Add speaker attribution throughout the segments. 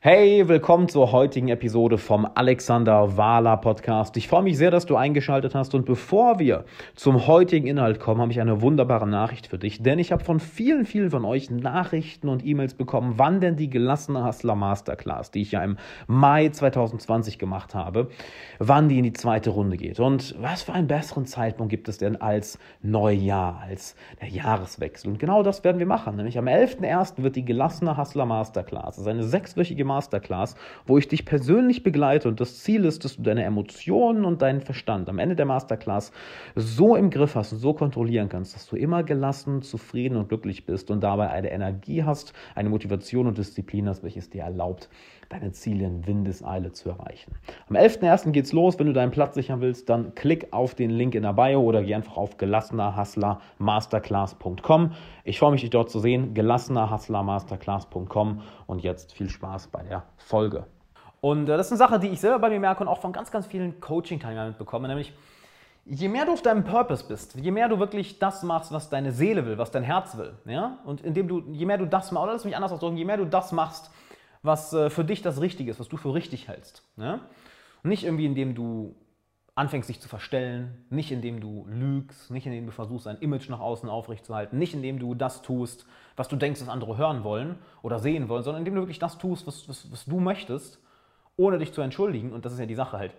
Speaker 1: Hey, willkommen zur heutigen Episode vom Alexander Wahler Podcast. Ich freue mich sehr, dass du eingeschaltet hast und bevor wir zum heutigen Inhalt kommen, habe ich eine wunderbare Nachricht für dich, denn ich habe von vielen, vielen von euch Nachrichten und E-Mails bekommen, wann denn die gelassene Hustler Masterclass, die ich ja im Mai 2020 gemacht habe, wann die in die zweite Runde geht. Und was für einen besseren Zeitpunkt gibt es denn als Neujahr, als der Jahreswechsel? Und genau das werden wir machen, nämlich am 11.01. wird die gelassene Hustler Masterclass, das ist eine sechswöchige Masterclass, wo ich dich persönlich begleite und das Ziel ist, dass du deine Emotionen und deinen Verstand am Ende der Masterclass so im Griff hast und so kontrollieren kannst, dass du immer gelassen, zufrieden und glücklich bist und dabei eine Energie hast, eine Motivation und Disziplin hast, welches dir erlaubt, deine Ziele in Windeseile zu erreichen. Am 11.01. geht's los. Wenn du deinen Platz sichern willst, dann klick auf den Link in der Bio oder geh einfach auf gelassenerhustlermasterclass.com. Ich freue mich, dich dort zu sehen. gelassenerhustlermasterclass.com und jetzt viel Spaß bei der Folge. Und äh, das ist eine Sache, die ich selber bei mir merke und auch von ganz, ganz vielen Coaching-Teilnehmern mitbekomme, nämlich je mehr du auf deinem Purpose bist, je mehr du wirklich das machst, was deine Seele will, was dein Herz will, ja, und indem du, je mehr du das machst, oder lass mich anders ausdrücken, je mehr du das machst, was äh, für dich das Richtige ist, was du für richtig hältst. Ne? nicht irgendwie, indem du anfängst, dich zu verstellen, nicht indem du lügst, nicht indem du versuchst, ein Image nach außen aufrechtzuerhalten, nicht indem du das tust, was du denkst, was andere hören wollen oder sehen wollen, sondern indem du wirklich das tust, was, was, was du möchtest, ohne dich zu entschuldigen. Und das ist ja die Sache halt.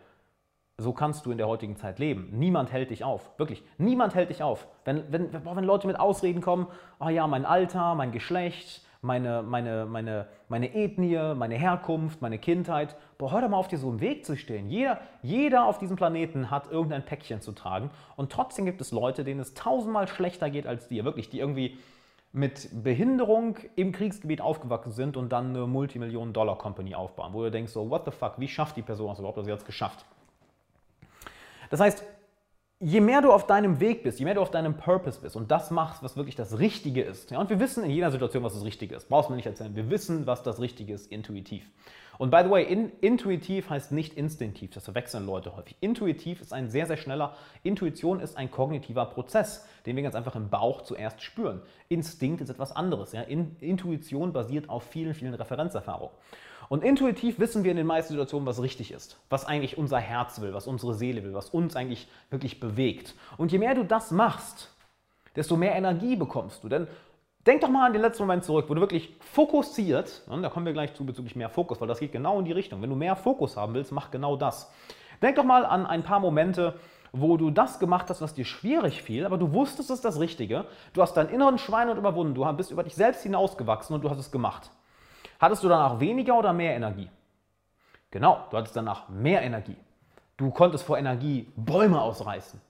Speaker 1: So kannst du in der heutigen Zeit leben. Niemand hält dich auf. Wirklich. Niemand hält dich auf. Wenn, wenn, wenn Leute mit Ausreden kommen, oh ja, mein Alter, mein Geschlecht, meine, meine, meine, meine Ethnie, meine Herkunft, meine Kindheit. Boah, hör doch mal auf, dir so im Weg zu stehen. Jeder, jeder auf diesem Planeten hat irgendein Päckchen zu tragen. Und trotzdem gibt es Leute, denen es tausendmal schlechter geht als dir. Wirklich, die irgendwie mit Behinderung im Kriegsgebiet aufgewachsen sind und dann eine Multimillionen-Dollar-Company aufbauen, wo du denkst, so, what the fuck, wie schafft die Person das überhaupt, dass sie jetzt geschafft? Das heißt, je mehr du auf deinem Weg bist, je mehr du auf deinem Purpose bist und das machst, was wirklich das Richtige ist, ja, und wir wissen in jeder Situation, was das Richtige ist, brauchst du mir nicht erzählen, wir wissen, was das Richtige ist, intuitiv. Und by the way, in, intuitiv heißt nicht instinktiv, das verwechseln Leute häufig. Intuitiv ist ein sehr, sehr schneller, Intuition ist ein kognitiver Prozess, den wir ganz einfach im Bauch zuerst spüren. Instinkt ist etwas anderes. Ja? In, Intuition basiert auf vielen, vielen Referenzerfahrungen. Und intuitiv wissen wir in den meisten Situationen, was richtig ist, was eigentlich unser Herz will, was unsere Seele will, was uns eigentlich wirklich bewegt. Und je mehr du das machst, desto mehr Energie bekommst du. Denn denk doch mal an den letzten Moment zurück, wo du wirklich fokussiert, und da kommen wir gleich zu bezüglich mehr Fokus, weil das geht genau in die Richtung. Wenn du mehr Fokus haben willst, mach genau das. Denk doch mal an ein paar Momente, wo du das gemacht hast, was dir schwierig fiel, aber du wusstest, es ist das Richtige. Du hast deinen inneren Schweinehund überwunden, du bist über dich selbst hinausgewachsen und du hast es gemacht. Hattest du danach weniger oder mehr Energie? Genau, du hattest danach mehr Energie. Du konntest vor Energie Bäume ausreißen.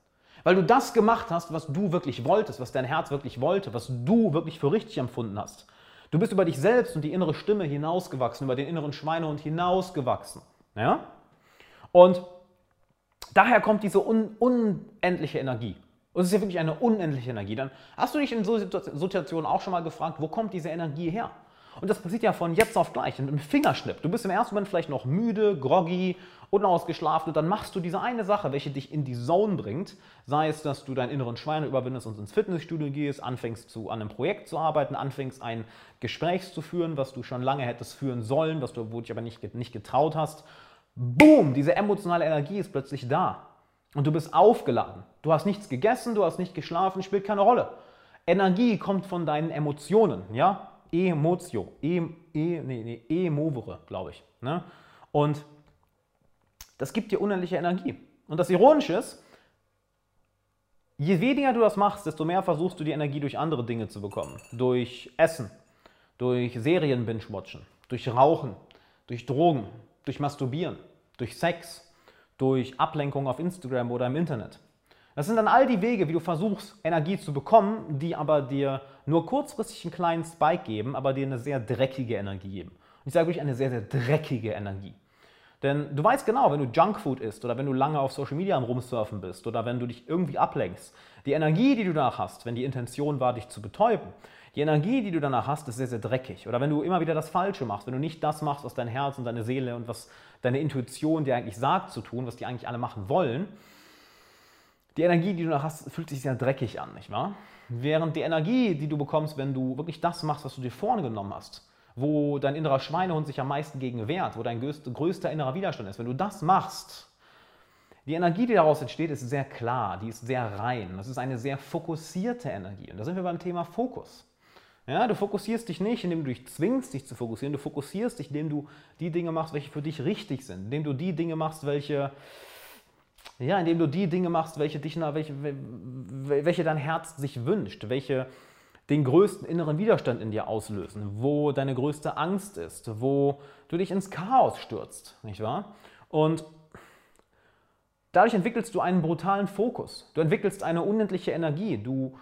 Speaker 1: Weil du das gemacht hast, was du wirklich wolltest, was dein Herz wirklich wollte, was du wirklich für richtig empfunden hast. Du bist über dich selbst und die innere Stimme hinausgewachsen, über den inneren Schweinehund hinausgewachsen. Ja? Und daher kommt diese un unendliche Energie. Und es ist ja wirklich eine unendliche Energie. Dann hast du dich in so Situationen auch schon mal gefragt, wo kommt diese Energie her? Und das passiert ja von jetzt auf gleich, mit einem Fingerschnipp. Du bist im ersten Moment vielleicht noch müde, groggy, unausgeschlafen und dann machst du diese eine Sache, welche dich in die Zone bringt. Sei es, dass du deinen inneren Schweine überwindest und ins Fitnessstudio gehst, anfängst zu, an einem Projekt zu arbeiten, anfängst ein Gespräch zu führen, was du schon lange hättest führen sollen, was du, wo dich aber nicht, nicht getraut hast. Boom, diese emotionale Energie ist plötzlich da. Und du bist aufgeladen. Du hast nichts gegessen, du hast nicht geschlafen, spielt keine Rolle. Energie kommt von deinen Emotionen, ja? Emotio, e, e, nee, nee, emovere, glaube ich. Ne? Und das gibt dir unendliche Energie. Und das Ironische ist, je weniger du das machst, desto mehr versuchst du die Energie durch andere Dinge zu bekommen. Durch Essen, durch Serien binge-watchen, durch Rauchen, durch Drogen, durch Masturbieren, durch Sex, durch Ablenkung auf Instagram oder im Internet. Das sind dann all die Wege, wie du versuchst, Energie zu bekommen, die aber dir nur kurzfristig einen kleinen Spike geben, aber dir eine sehr dreckige Energie geben. Und ich sage wirklich eine sehr, sehr dreckige Energie. Denn du weißt genau, wenn du Junkfood isst oder wenn du lange auf Social Media am Rumsurfen bist oder wenn du dich irgendwie ablenkst, die Energie, die du danach hast, wenn die Intention war, dich zu betäuben, die Energie, die du danach hast, ist sehr, sehr dreckig. Oder wenn du immer wieder das Falsche machst, wenn du nicht das machst, was dein Herz und deine Seele und was deine Intuition dir eigentlich sagt zu tun, was die eigentlich alle machen wollen, die Energie, die du noch hast, fühlt sich sehr dreckig an, nicht wahr? Während die Energie, die du bekommst, wenn du wirklich das machst, was du dir vorgenommen hast, wo dein innerer Schweinehund sich am meisten gegen wehrt, wo dein größter, größter innerer Widerstand ist, wenn du das machst, die Energie, die daraus entsteht, ist sehr klar, die ist sehr rein. Das ist eine sehr fokussierte Energie. Und da sind wir beim Thema Fokus. Ja, du fokussierst dich nicht, indem du dich zwingst, dich zu fokussieren. Du fokussierst dich, indem du die Dinge machst, welche für dich richtig sind. Indem du die Dinge machst, welche, ja, indem du die Dinge machst, welche, dich, welche, welche dein Herz sich wünscht, welche den größten inneren Widerstand in dir auslösen, wo deine größte Angst ist, wo du dich ins Chaos stürzt, nicht wahr? Und dadurch entwickelst du einen brutalen Fokus. Du entwickelst eine unendliche Energie. Du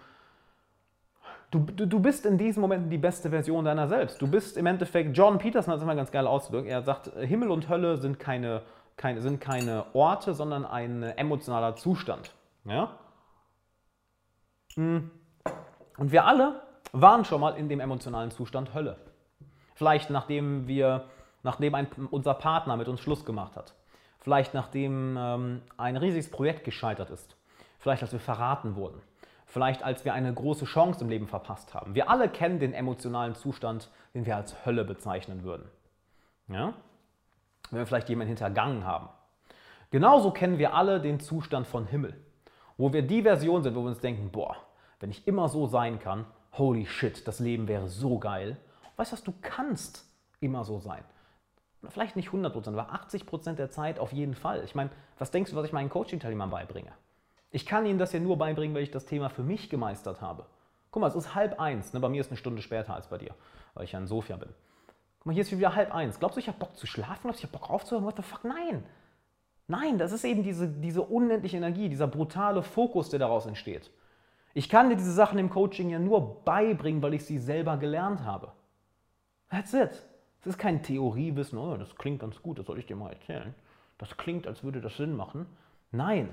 Speaker 1: Du, du, bist in diesen Momenten die beste Version deiner selbst. Du bist im Endeffekt, Jordan Peterson hat es immer ganz geil ausgedrückt, er sagt, Himmel und Hölle sind keine, keine, sind keine Orte, sondern ein emotionaler Zustand. Ja? Hm. Und wir alle waren schon mal in dem emotionalen Zustand Hölle. Vielleicht nachdem wir, nachdem ein, unser Partner mit uns Schluss gemacht hat. Vielleicht nachdem ähm, ein riesiges Projekt gescheitert ist. Vielleicht als wir verraten wurden vielleicht als wir eine große Chance im Leben verpasst haben. Wir alle kennen den emotionalen Zustand, den wir als Hölle bezeichnen würden. Ja? Wenn wir vielleicht jemanden hintergangen haben. Genauso kennen wir alle den Zustand von Himmel, wo wir die Version sind, wo wir uns denken, boah, wenn ich immer so sein kann, holy shit, das Leben wäre so geil. Weißt du was, du kannst immer so sein. Vielleicht nicht 100%, aber 80% der Zeit auf jeden Fall. Ich meine, was denkst du, was ich meinen Coaching-Teilnehmern beibringe? Ich kann Ihnen das ja nur beibringen, weil ich das Thema für mich gemeistert habe. Guck mal, es ist halb eins. Ne? Bei mir ist eine Stunde später als bei dir, weil ich ja in Sofia bin. Mal, hier ist wieder halb eins. Glaubst du, ich habe Bock zu schlafen? Glaubst du, ich habe Bock aufzuhören? What the fuck? Nein. Nein, das ist eben diese, diese unendliche Energie, dieser brutale Fokus, der daraus entsteht. Ich kann dir diese Sachen im Coaching ja nur beibringen, weil ich sie selber gelernt habe. That's it. Es ist kein Theoriewissen, oh, das klingt ganz gut, das soll ich dir mal erzählen. Das klingt, als würde das Sinn machen. Nein,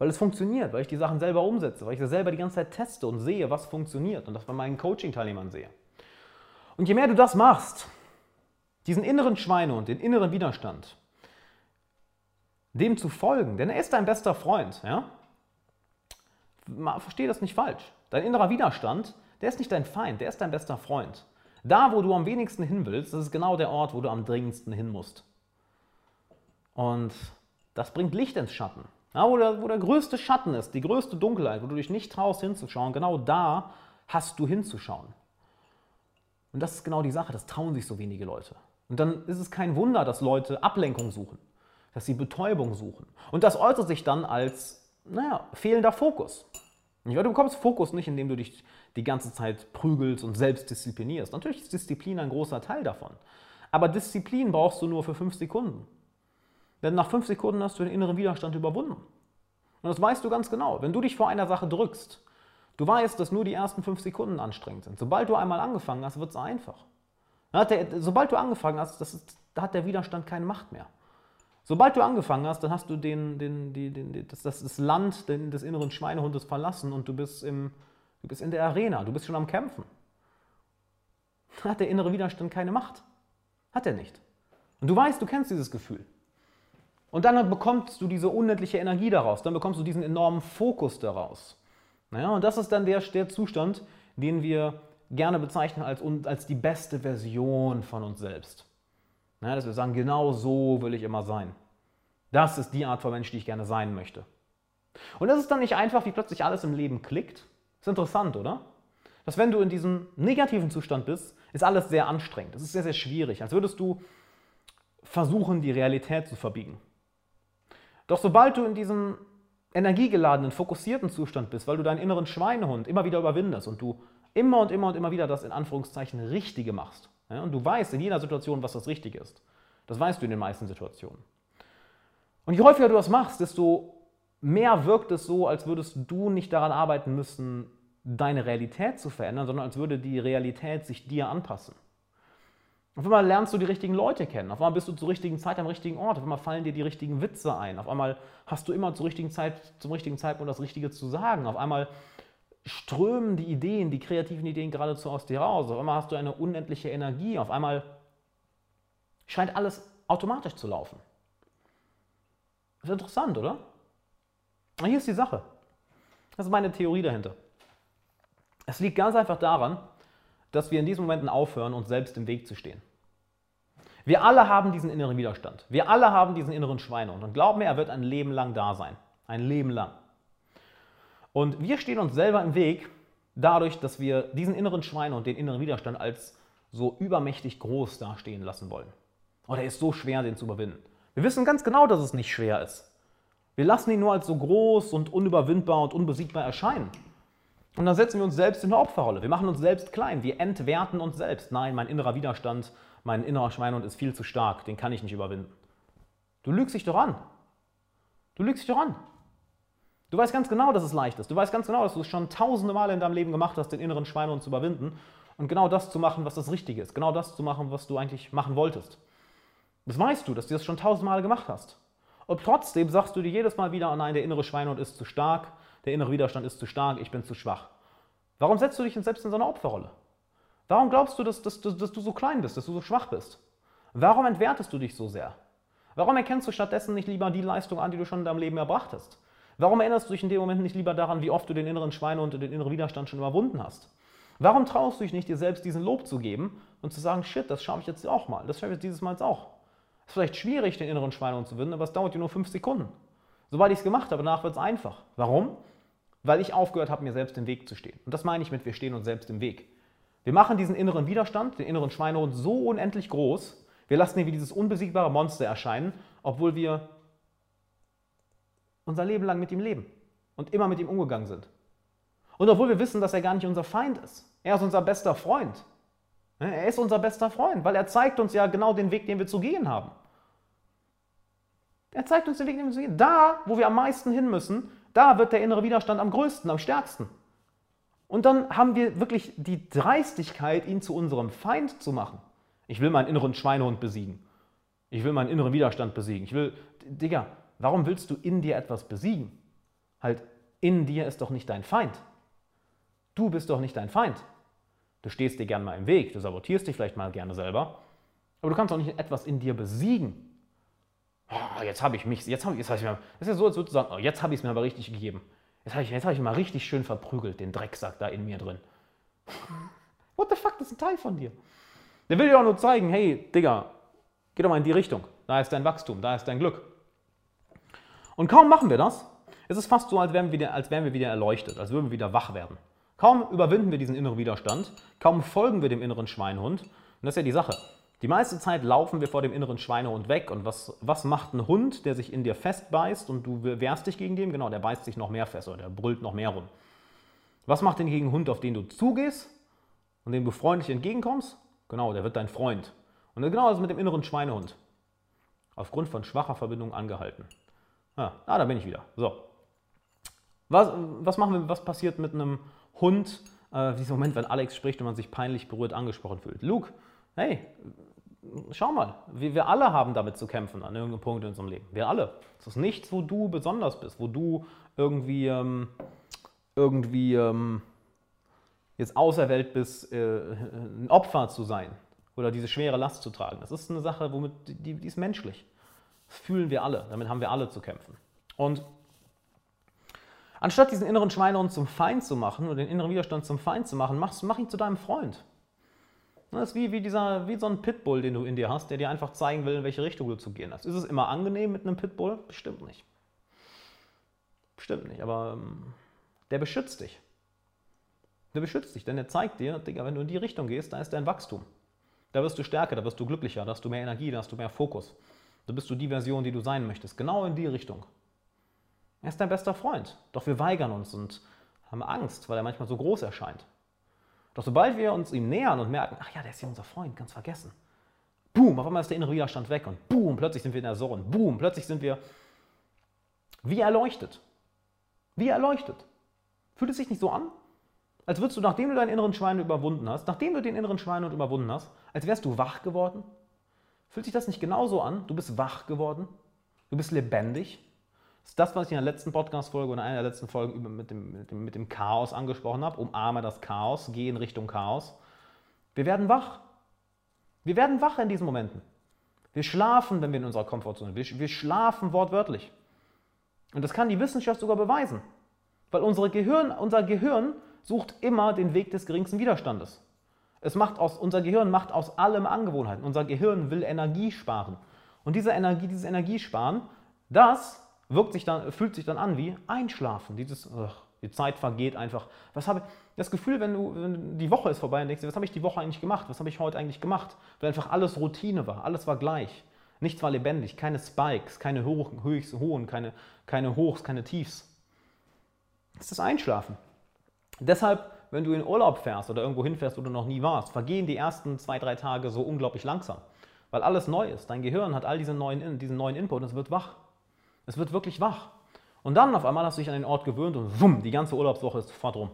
Speaker 1: weil es funktioniert, weil ich die Sachen selber umsetze, weil ich selber die ganze Zeit teste und sehe, was funktioniert und das bei meinen Coaching-Teilnehmern sehe. Und je mehr du das machst, diesen inneren Schweinehund, den inneren Widerstand, dem zu folgen, denn er ist dein bester Freund, ja? Verstehe das nicht falsch. Dein innerer Widerstand, der ist nicht dein Feind, der ist dein bester Freund. Da, wo du am wenigsten hin willst, das ist genau der Ort, wo du am dringendsten hin musst. Und das bringt Licht ins Schatten. Ja, wo, der, wo der größte Schatten ist, die größte Dunkelheit, wo du dich nicht traust hinzuschauen, genau da hast du hinzuschauen. Und das ist genau die Sache, das trauen sich so wenige Leute. Und dann ist es kein Wunder, dass Leute Ablenkung suchen, dass sie Betäubung suchen. Und das äußert sich dann als, naja, fehlender Fokus. Du bekommst Fokus nicht, indem du dich die ganze Zeit prügelst und selbst disziplinierst. Natürlich ist Disziplin ein großer Teil davon. Aber Disziplin brauchst du nur für fünf Sekunden. Denn nach fünf Sekunden hast du den inneren Widerstand überwunden. Und das weißt du ganz genau. Wenn du dich vor einer Sache drückst, du weißt, dass nur die ersten fünf Sekunden anstrengend sind. Sobald du einmal angefangen hast, wird es einfach. Der, sobald du angefangen hast, ist, da hat der Widerstand keine Macht mehr. Sobald du angefangen hast, dann hast du den, den, die, den, das, das Land des inneren Schweinehundes verlassen und du bist, im, du bist in der Arena, du bist schon am Kämpfen. Da hat der innere Widerstand keine Macht. Hat er nicht. Und du weißt, du kennst dieses Gefühl. Und dann bekommst du diese unendliche Energie daraus, dann bekommst du diesen enormen Fokus daraus. Naja, und das ist dann der, der Zustand, den wir gerne bezeichnen als, als die beste Version von uns selbst. Naja, dass wir sagen, genau so will ich immer sein. Das ist die Art von Mensch, die ich gerne sein möchte. Und das ist dann nicht einfach, wie plötzlich alles im Leben klickt. Ist interessant, oder? Dass wenn du in diesem negativen Zustand bist, ist alles sehr anstrengend. Es ist sehr, sehr schwierig. Als würdest du versuchen, die Realität zu verbiegen. Doch sobald du in diesem energiegeladenen, fokussierten Zustand bist, weil du deinen inneren Schweinehund immer wieder überwindest und du immer und immer und immer wieder das in Anführungszeichen Richtige machst. Ja, und du weißt in jeder Situation, was das Richtige ist. Das weißt du in den meisten Situationen. Und je häufiger du das machst, desto mehr wirkt es so, als würdest du nicht daran arbeiten müssen, deine Realität zu verändern, sondern als würde die Realität sich dir anpassen. Auf einmal lernst du die richtigen Leute kennen. Auf einmal bist du zur richtigen Zeit am richtigen Ort. Auf einmal fallen dir die richtigen Witze ein. Auf einmal hast du immer zur richtigen Zeit, zum richtigen Zeitpunkt das Richtige zu sagen. Auf einmal strömen die Ideen, die kreativen Ideen geradezu aus dir raus. Auf einmal hast du eine unendliche Energie. Auf einmal scheint alles automatisch zu laufen. Das ist interessant, oder? Und hier ist die Sache. Das ist meine Theorie dahinter. Es liegt ganz einfach daran, dass wir in diesen Momenten aufhören, uns selbst im Weg zu stehen. Wir alle haben diesen inneren Widerstand. Wir alle haben diesen inneren Schweinehund. Und glaub mir, er wird ein Leben lang da sein. Ein Leben lang. Und wir stehen uns selber im Weg dadurch, dass wir diesen inneren Schweinehund, den inneren Widerstand als so übermächtig groß dastehen lassen wollen. Oh, ist so schwer, den zu überwinden. Wir wissen ganz genau, dass es nicht schwer ist. Wir lassen ihn nur als so groß und unüberwindbar und unbesiegbar erscheinen. Und dann setzen wir uns selbst in eine Opferrolle. Wir machen uns selbst klein. Wir entwerten uns selbst. Nein, mein innerer Widerstand, mein innerer Schweinehund ist viel zu stark. Den kann ich nicht überwinden. Du lügst dich doch an. Du lügst dich doch an. Du weißt ganz genau, dass es leicht ist. Du weißt ganz genau, dass du es schon tausende Male in deinem Leben gemacht hast, den inneren Schweinehund zu überwinden und genau das zu machen, was das Richtige ist. Genau das zu machen, was du eigentlich machen wolltest. Das weißt du, dass du das schon tausendmal gemacht hast. Und trotzdem sagst du dir jedes Mal wieder, oh nein, der innere Schweinehund ist zu stark, der innere Widerstand ist zu stark, ich bin zu schwach. Warum setzt du dich selbst in so eine Opferrolle? Warum glaubst du, dass, dass, dass, dass du so klein bist, dass du so schwach bist? Warum entwertest du dich so sehr? Warum erkennst du stattdessen nicht lieber die Leistung an, die du schon in deinem Leben erbracht hast? Warum erinnerst du dich in dem Moment nicht lieber daran, wie oft du den inneren Schweinehund und den inneren Widerstand schon überwunden hast? Warum traust du dich nicht, dir selbst diesen Lob zu geben und zu sagen, shit, das schaffe ich jetzt auch mal, das schaffe ich jetzt dieses Mal auch? ist vielleicht schwierig, den inneren Schweinehund zu winden, aber es dauert dir nur fünf Sekunden. Sobald ich es gemacht habe, danach wird es einfach. Warum? Weil ich aufgehört habe, mir selbst im Weg zu stehen. Und das meine ich mit, wir stehen uns selbst im Weg. Wir machen diesen inneren Widerstand, den inneren Schweinehund so unendlich groß, wir lassen ihn wie dieses unbesiegbare Monster erscheinen, obwohl wir unser Leben lang mit ihm leben und immer mit ihm umgegangen sind. Und obwohl wir wissen, dass er gar nicht unser Feind ist. Er ist unser bester Freund. Er ist unser bester Freund, weil er zeigt uns ja genau den Weg, den wir zu gehen haben. Er zeigt uns den Weg, den wir zu gehen. Da, wo wir am meisten hin müssen, da wird der innere Widerstand am größten, am stärksten. Und dann haben wir wirklich die Dreistigkeit, ihn zu unserem Feind zu machen. Ich will meinen inneren Schweinehund besiegen. Ich will meinen inneren Widerstand besiegen. Ich will, Digga, warum willst du in dir etwas besiegen? Halt, in dir ist doch nicht dein Feind. Du bist doch nicht dein Feind. Du stehst dir gern mal im Weg, du sabotierst dich vielleicht mal gerne selber, aber du kannst auch nicht etwas in dir besiegen. Oh, jetzt habe ich mich, jetzt habe ich, jetzt hab ich mir, das ist ja so, als würdest du sagen, oh, jetzt habe ich es mir aber richtig gegeben. Jetzt habe ich, hab ich mal richtig schön verprügelt, den Drecksack da in mir drin. What the fuck, das ist ein Teil von dir. Der will dir auch nur zeigen, hey, Digga, geh doch mal in die Richtung. Da ist dein Wachstum, da ist dein Glück. Und kaum machen wir das, ist es fast so, als wären wir wieder, als wären wir wieder erleuchtet, als würden wir wieder wach werden. Kaum überwinden wir diesen inneren Widerstand, kaum folgen wir dem inneren Schweinehund. Und das ist ja die Sache. Die meiste Zeit laufen wir vor dem inneren Schweinehund weg. Und was, was macht ein Hund, der sich in dir festbeißt und du wehrst dich gegen den? Genau, der beißt sich noch mehr fest oder der brüllt noch mehr rum. Was macht denn gegen einen Hund, auf den du zugehst und dem du freundlich entgegenkommst? Genau, der wird dein Freund. Und genau das mit dem inneren Schweinehund. Aufgrund von schwacher Verbindung angehalten. Ah, ah da bin ich wieder. So. Was, was, machen wir, was passiert mit einem Hund, äh, dieser Moment, wenn Alex spricht und man sich peinlich berührt angesprochen fühlt. Luke, hey, schau mal, wir, wir alle haben damit zu kämpfen an irgendeinem Punkt in unserem Leben. Wir alle. Es ist nichts, wo du besonders bist, wo du irgendwie, ähm, irgendwie ähm, jetzt auserwählt bist, äh, ein Opfer zu sein oder diese schwere Last zu tragen. Das ist eine Sache, womit die, die ist menschlich. Das fühlen wir alle. Damit haben wir alle zu kämpfen. Und Anstatt diesen inneren Schweinehund zum Feind zu machen oder den inneren Widerstand zum Feind zu machen, mach, mach ihn zu deinem Freund. Das ist wie, wie, dieser, wie so ein Pitbull, den du in dir hast, der dir einfach zeigen will, in welche Richtung du zu gehen hast. Ist es immer angenehm mit einem Pitbull? Bestimmt nicht. Bestimmt nicht, aber ähm, der beschützt dich. Der beschützt dich, denn er zeigt dir, Digga, wenn du in die Richtung gehst, da ist dein Wachstum. Da wirst du stärker, da wirst du glücklicher, da hast du mehr Energie, da hast du mehr Fokus. Da bist du die Version, die du sein möchtest. Genau in die Richtung. Er ist dein bester Freund. Doch wir weigern uns und haben Angst, weil er manchmal so groß erscheint. Doch sobald wir uns ihm nähern und merken, ach ja, der ist ja unser Freund, ganz vergessen. Boom, auf einmal ist der innere Widerstand weg und boom, plötzlich sind wir in der Zone. Boom, plötzlich sind wir wie erleuchtet. Wie erleuchtet. Fühlt es sich nicht so an? Als würdest du, nachdem du deinen inneren Schweinehund überwunden hast, nachdem du den inneren Schweinehund überwunden hast, als wärst du wach geworden? Fühlt sich das nicht genauso an? Du bist wach geworden? Du bist lebendig? Das ist das, was ich in der letzten Podcast-Folge oder einer der letzten Folgen mit dem, mit, dem, mit dem Chaos angesprochen habe. Umarme das Chaos, geh in Richtung Chaos. Wir werden wach. Wir werden wach in diesen Momenten. Wir schlafen, wenn wir in unserer Komfortzone sind. Wir, wir schlafen wortwörtlich. Und das kann die Wissenschaft sogar beweisen. Weil unsere Gehirn, unser Gehirn sucht immer den Weg des geringsten Widerstandes. Es macht aus, unser Gehirn macht aus allem Angewohnheiten. Unser Gehirn will Energie sparen. Und diese Energie, dieses Energiesparen, das wirkt sich dann, fühlt sich dann an wie Einschlafen. Dieses, ugh, die Zeit vergeht einfach. Was habe das Gefühl, wenn du wenn die Woche ist vorbei und denkst, was habe ich die Woche eigentlich gemacht? Was habe ich heute eigentlich gemacht? Weil einfach alles Routine war, alles war gleich. Nichts war lebendig, keine Spikes, keine hohen, Höchst, hohen keine, keine Hochs, keine Tiefs. Das ist das Einschlafen. Deshalb, wenn du in Urlaub fährst oder irgendwo hinfährst, wo du noch nie warst, vergehen die ersten zwei, drei Tage so unglaublich langsam. Weil alles neu ist. Dein Gehirn hat all diese neuen, diesen neuen Input und es wird wach. Es wird wirklich wach. Und dann auf einmal hast du dich an den Ort gewöhnt und wumm, die ganze Urlaubswoche ist sofort rum.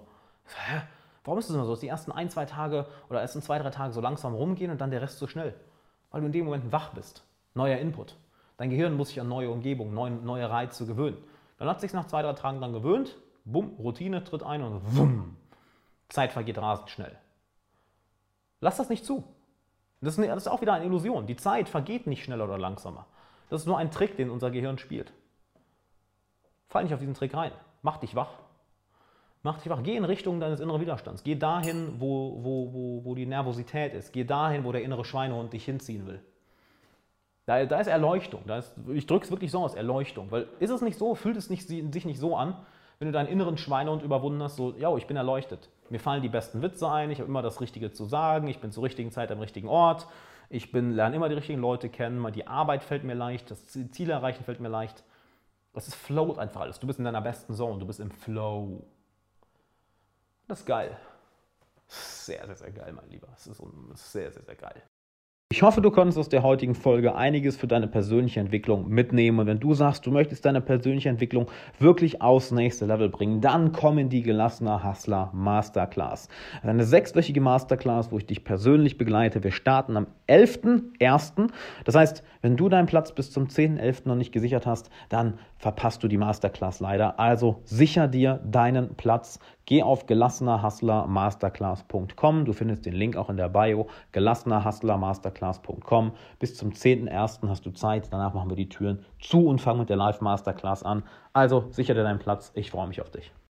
Speaker 1: Hä? Warum ist es immer so, dass die ersten ein, zwei Tage oder ersten zwei, drei Tage so langsam rumgehen und dann der Rest so schnell? Weil du in dem Moment wach bist. Neuer Input. Dein Gehirn muss sich an neue Umgebung, neue, neue Reize gewöhnen. Dann hat es sich nach zwei, drei Tagen dann gewöhnt, bumm, Routine tritt ein und wumm, Zeit vergeht rasend schnell. Lass das nicht zu. Das ist auch wieder eine Illusion. Die Zeit vergeht nicht schneller oder langsamer. Das ist nur ein Trick, den unser Gehirn spielt. Fall nicht auf diesen Trick rein. Mach dich wach. Mach dich wach. Geh in Richtung deines inneren Widerstands. Geh dahin, wo, wo, wo, wo die Nervosität ist. Geh dahin, wo der innere Schweinehund dich hinziehen will. Da, da ist Erleuchtung. Da ist, ich drücke es wirklich so aus, Erleuchtung. Weil ist es nicht so, fühlt es nicht, sich nicht so an, wenn du deinen inneren Schweinehund überwunden hast, so, ja, ich bin erleuchtet. Mir fallen die besten Witze ein, ich habe immer das Richtige zu sagen, ich bin zur richtigen Zeit am richtigen Ort, ich bin, lerne immer die richtigen Leute kennen, die Arbeit fällt mir leicht, das Ziel erreichen fällt mir leicht. Das ist float einfach alles. Du bist in deiner besten Zone, du bist im Flow. Das ist geil. Sehr, sehr, sehr geil, mein Lieber. Es ist sehr, sehr, sehr geil. Ich hoffe, du konntest aus der heutigen Folge einiges für deine persönliche Entwicklung mitnehmen. Und wenn du sagst, du möchtest deine persönliche Entwicklung wirklich aufs nächste Level bringen, dann komm in die gelassener Hustler Masterclass. Eine sechswöchige Masterclass, wo ich dich persönlich begleite. Wir starten am 11.01. Das heißt, wenn du deinen Platz bis zum 10.11. noch nicht gesichert hast, dann verpasst du die Masterclass leider. Also sicher dir deinen Platz. Geh auf gelassenerhustlermasterclass.com. Du findest den Link auch in der Bio. gelassenerhustlermasterclass.com. Bis zum 10.01. hast du Zeit. Danach machen wir die Türen zu und fangen mit der Live Masterclass an. Also sicher dir deinen Platz. Ich freue mich auf dich.